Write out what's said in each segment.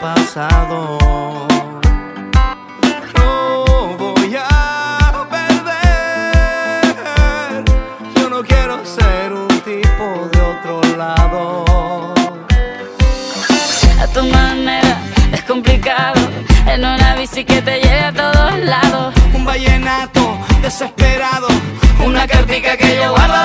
pasado. No voy a perder. Yo no quiero ser un tipo de otro lado. A tu manera es complicado. En una bici que te lleve a todos lados. Un vallenato desesperado. Una, una cartica que yo guardo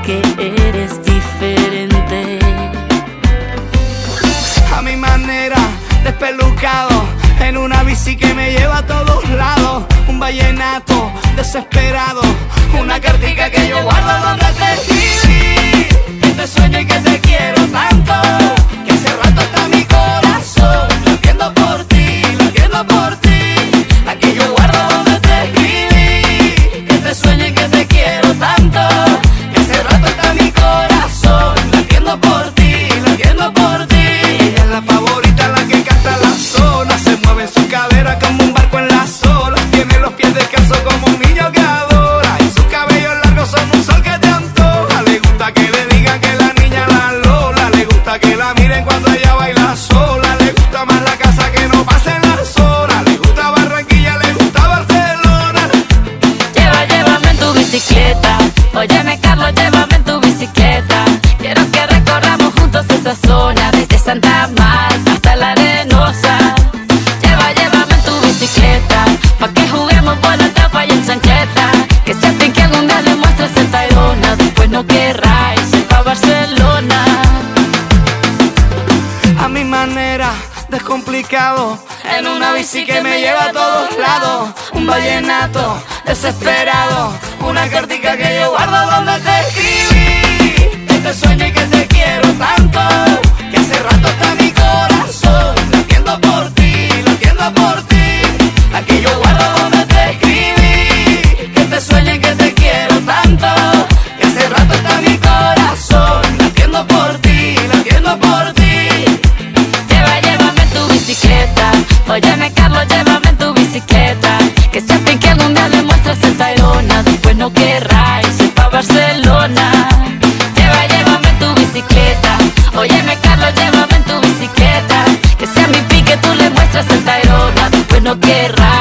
porque eres diferente. A mi manera, despelucado, en una bici que me lleva a todos lados. Un vallenato desesperado, una cartica que yo guardo donde bicicleta. Óyeme, Carlos, llévame en tu bicicleta. Quiero que recorramos juntos esa zona, desde Santa Marta hasta la arenosa. Lleva, llévame en tu bicicleta, pa' que juguemos por la tapa y en chanqueta. Que se que algún día le muestres el Tairona, después no querráis pa' Barcelona. A mi manera, descomplicado, en una bici que me lleva a todos lados. Un vallenato desesperado, una cartica que yo guardo donde te escribí, este sueño guerra.